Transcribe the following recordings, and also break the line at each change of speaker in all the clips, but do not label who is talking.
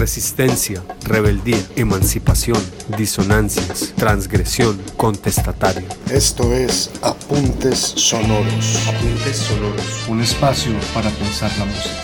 resistencia, rebeldía, emancipación, disonancias, transgresión, contestatario.
Esto es Apuntes Sonoros.
Apuntes Sonoros, un espacio para pensar la música.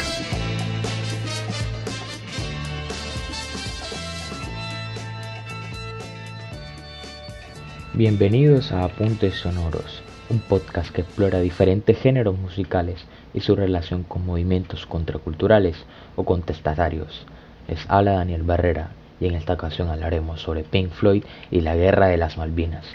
Bienvenidos a Apuntes Sonoros, un podcast que explora diferentes géneros musicales y su relación con movimientos contraculturales o contestatarios. Les habla Daniel Barrera y en esta ocasión hablaremos sobre Pink Floyd y la Guerra de las Malvinas.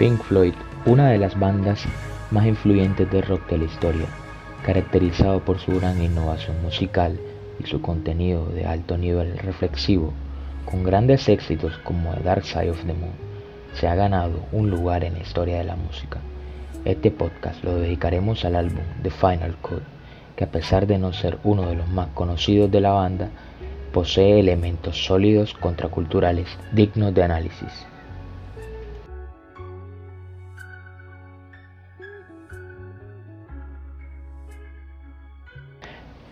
Pink Floyd, una de las bandas más influyentes de rock de la historia, caracterizado por su gran innovación musical y su contenido de alto nivel reflexivo, con grandes éxitos como The Dark Side of the Moon, se ha ganado un lugar en la historia de la música. Este podcast lo dedicaremos al álbum The Final Cut, que a pesar de no ser uno de los más conocidos de la banda, posee elementos sólidos contraculturales dignos de análisis.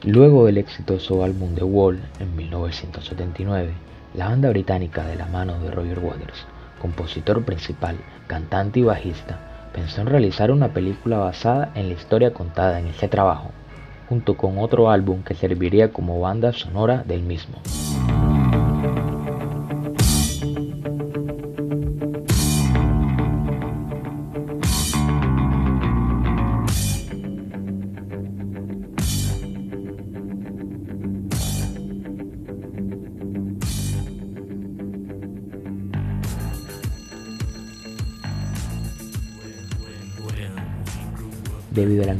Luego del exitoso álbum The Wall en 1979, la banda británica de la mano de Roger Waters, compositor principal, cantante y bajista, pensó en realizar una película basada en la historia contada en este trabajo, junto con otro álbum que serviría como banda sonora del mismo.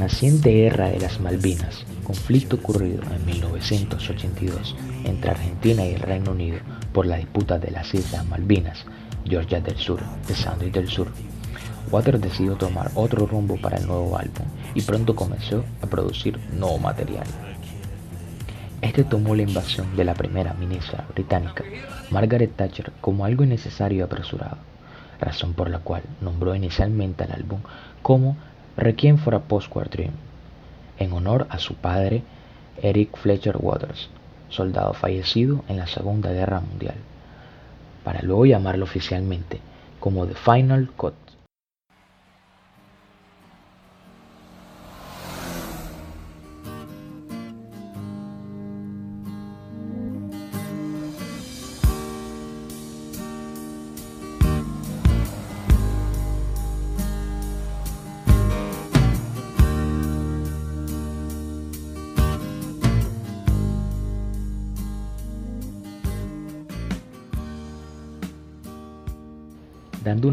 Naciente guerra de las Malvinas, conflicto ocurrido en 1982 entre Argentina y el Reino Unido por la disputa de las Islas Malvinas, Georgia del Sur, de Sandwich del Sur, Waters decidió tomar otro rumbo para el nuevo álbum y pronto comenzó a producir nuevo material. Este tomó la invasión de la primera ministra británica, Margaret Thatcher, como algo innecesario y apresurado, razón por la cual nombró inicialmente al álbum como Requiem for a Dream, en honor a su padre Eric Fletcher Waters, soldado fallecido en la Segunda Guerra Mundial, para luego llamarlo oficialmente como The Final Cut.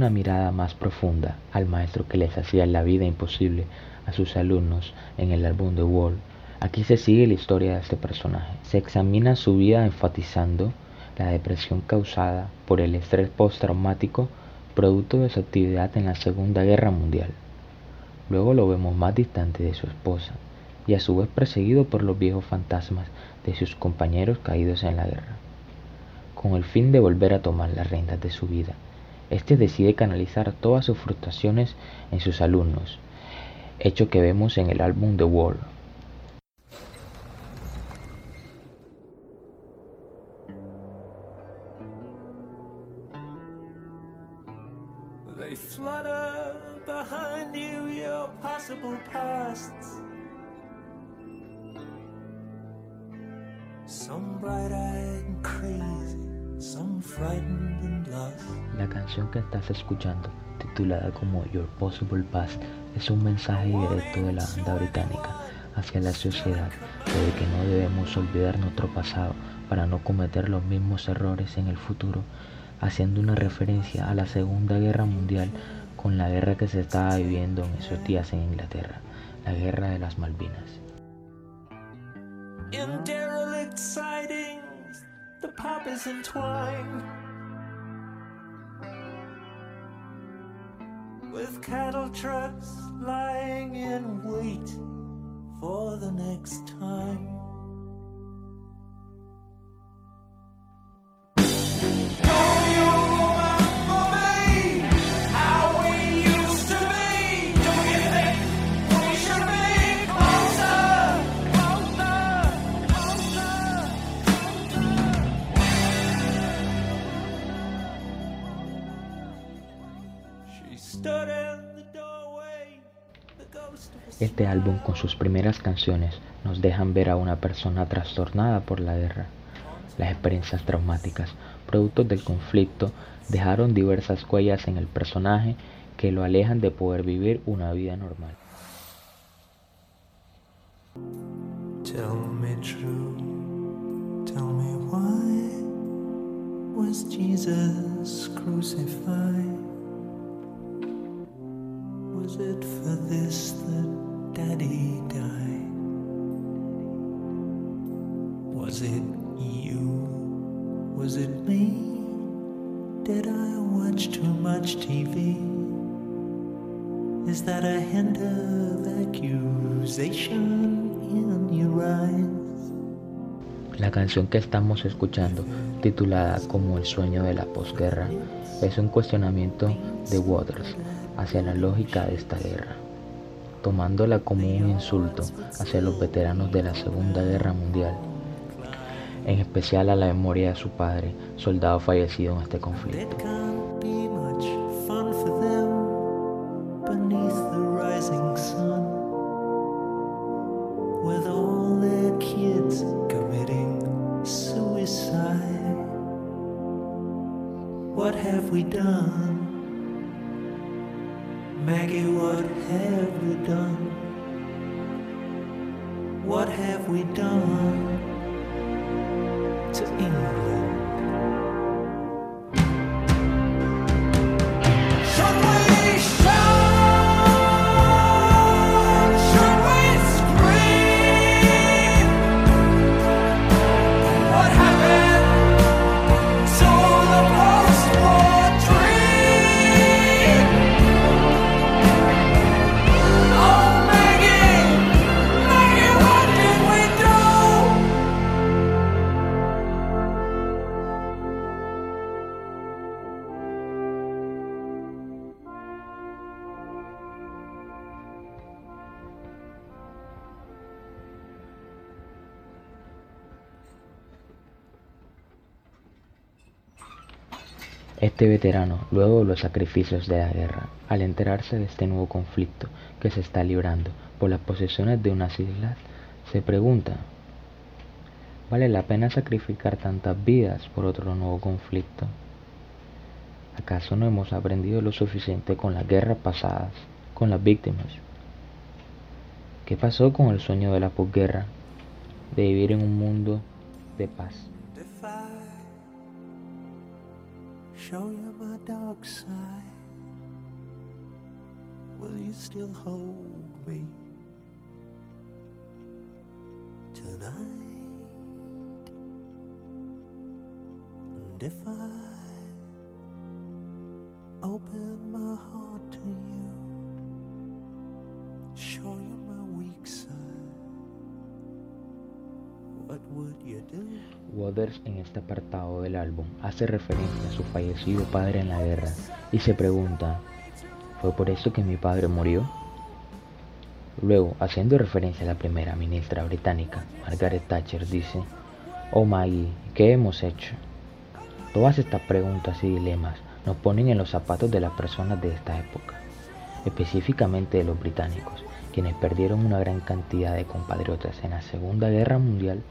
Una mirada más profunda al maestro que les hacía la vida imposible a sus alumnos en el álbum The Wall. Aquí se sigue la historia de este personaje. Se examina su vida enfatizando la depresión causada por el estrés postraumático producto de su actividad en la Segunda Guerra Mundial. Luego lo vemos más distante de su esposa y a su vez perseguido por los viejos fantasmas de sus compañeros caídos en la guerra, con el fin de volver a tomar las riendas de su vida este decide canalizar todas sus frustraciones en sus alumnos, hecho que vemos en el álbum The Wall. They flutter behind you, your possible. Canción que estás escuchando, titulada como Your Possible Past, es un mensaje directo de la banda británica hacia la sociedad de que no debemos olvidar nuestro pasado para no cometer los mismos errores en el futuro, haciendo una referencia a la Segunda Guerra Mundial con la guerra que se estaba viviendo en esos días en Inglaterra, la guerra de las Malvinas. With cattle trucks lying in wait for the next time. Este álbum con sus primeras canciones nos dejan ver a una persona trastornada por la guerra. Las experiencias traumáticas, productos del conflicto, dejaron diversas huellas en el personaje que lo alejan de poder vivir una vida normal. Tell me true, tell me why was Jesus crucified? Canción que estamos escuchando, titulada como El sueño de la posguerra, es un cuestionamiento de Waters hacia la lógica de esta guerra, tomándola como un insulto hacia los veteranos de la Segunda Guerra Mundial, en especial a la memoria de su padre, soldado fallecido en este conflicto. What have we done to England? Este veterano, luego de los sacrificios de la guerra, al enterarse de este nuevo conflicto que se está librando por las posesiones de unas islas, se pregunta, ¿vale la pena sacrificar tantas vidas por otro nuevo conflicto? ¿Acaso no hemos aprendido lo suficiente con las guerras pasadas, con las víctimas? ¿Qué pasó con el sueño de la posguerra, de vivir en un mundo de paz? Show you my dark side? Will you still hold me tonight? And if I open my heart to you, show you Waters en este apartado del álbum hace referencia a su fallecido padre en la guerra y se pregunta, ¿fue por eso que mi padre murió? Luego, haciendo referencia a la primera ministra británica, Margaret Thatcher, dice, Oh Maggie, ¿qué hemos hecho? Todas estas preguntas y dilemas nos ponen en los zapatos de las personas de esta época, específicamente de los británicos, quienes perdieron una gran cantidad de compatriotas en la Segunda Guerra Mundial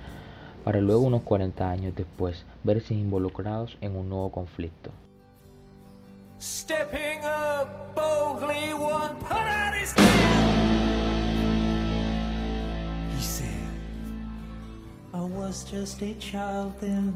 para luego unos 40 años después verse involucrados en un nuevo conflicto. Stepping up boldly, one put out his He said, I was just a child then.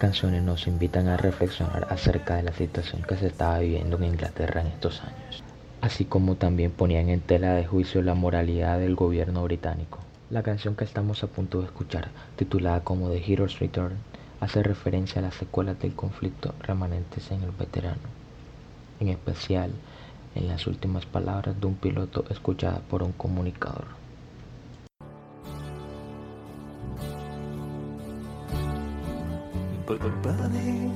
Canciones nos invitan a reflexionar acerca de la situación que se estaba viviendo en Inglaterra en estos años, así como también ponían en tela de juicio la moralidad del gobierno británico. La canción que estamos a punto de escuchar, titulada como The Hero's Return, hace referencia a las secuelas del conflicto remanentes en el veterano, en especial en las últimas palabras de un piloto escuchada por un comunicador. But burning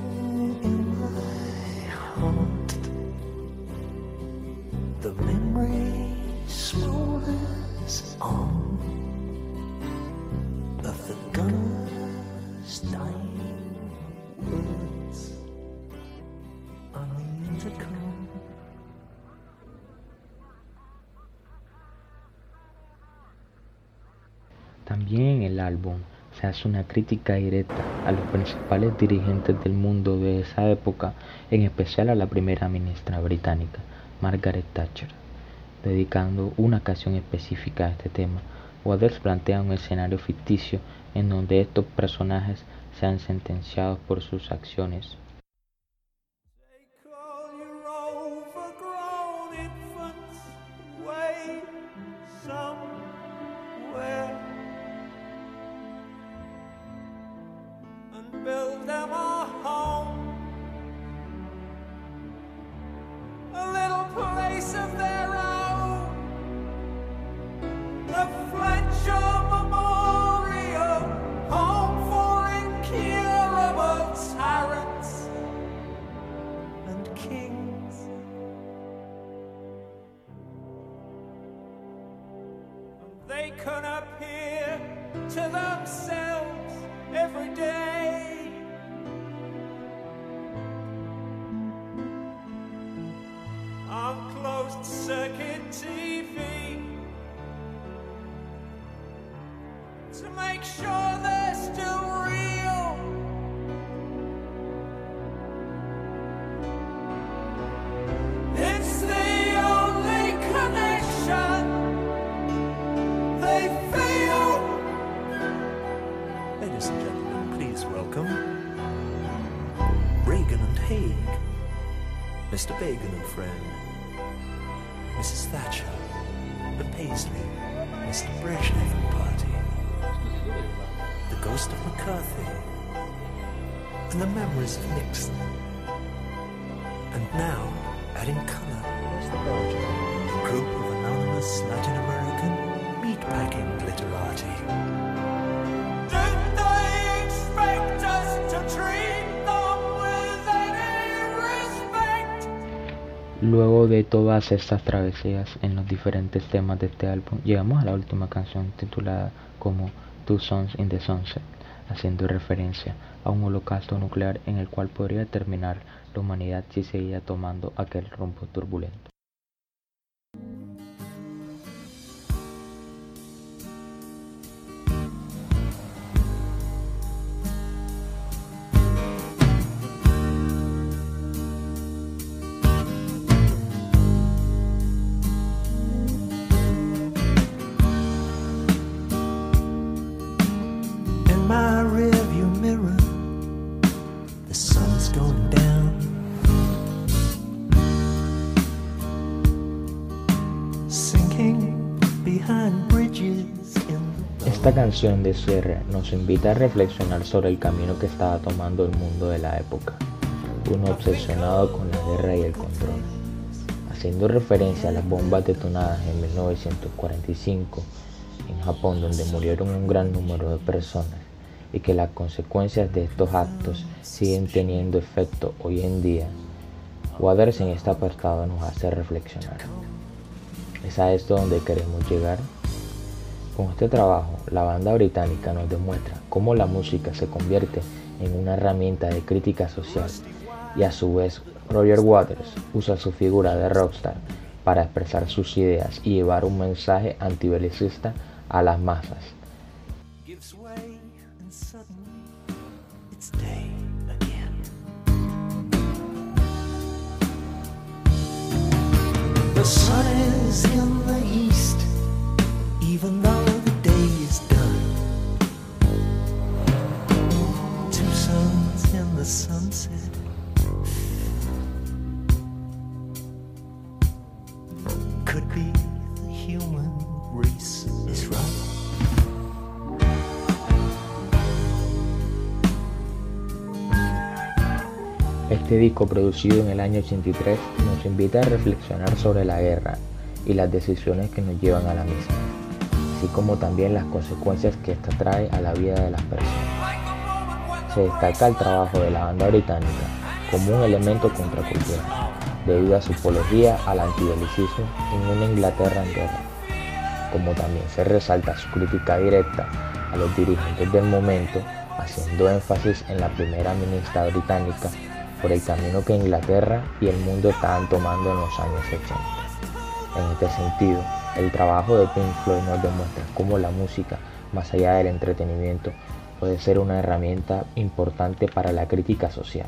in my heart. The memory smolders on of the gunner's dying words on the intercom. También el álbum se hace una crítica directa a los principales dirigentes del mundo de esa época, en especial a la primera ministra británica, Margaret Thatcher, dedicando una canción específica a este tema. Waters plantea un escenario ficticio en donde estos personajes sean sentenciados por sus acciones Mr. Bagan and friend, Mrs. Thatcher, and Paisley, Mr. Brezhnev the ghost of McCarthy, and the memories of Nixon. And now, adding color, a group of anonymous Latin American meatpacking glitterati. Luego de todas estas travesías en los diferentes temas de este álbum, llegamos a la última canción titulada como Two Sons in the Sunset, haciendo referencia a un holocausto nuclear en el cual podría terminar la humanidad si seguía tomando aquel rumbo turbulento.
Canción de cierre nos invita a reflexionar sobre el camino que estaba tomando el mundo de la época, uno obsesionado con la guerra y el control, haciendo referencia a las bombas detonadas en 1945 en Japón donde murieron un gran número de personas y que las consecuencias de estos actos siguen teniendo efecto hoy en día, Waters en este apartado nos hace reflexionar. ¿Es a esto donde queremos llegar? Con este trabajo, la banda británica nos demuestra cómo la música se convierte en una herramienta de crítica social y a su vez Roger Waters usa su figura de rockstar para expresar sus ideas y llevar un mensaje antibelicista a las masas. Este disco producido en el año 83 nos invita a reflexionar sobre la guerra y las decisiones que nos llevan a la misma, así como también las consecuencias que esta trae a la vida de las personas. Se destaca el trabajo de la banda británica como un elemento contracultural, debido a su apología al antibelicismo en una Inglaterra en guerra, como también se resalta su crítica directa a los dirigentes del momento, haciendo énfasis en la primera ministra británica por el camino que Inglaterra y el mundo estaban tomando en los años 80. En este sentido, el trabajo de Pink Floyd nos demuestra cómo la música, más allá del entretenimiento, puede ser una herramienta importante para la crítica social.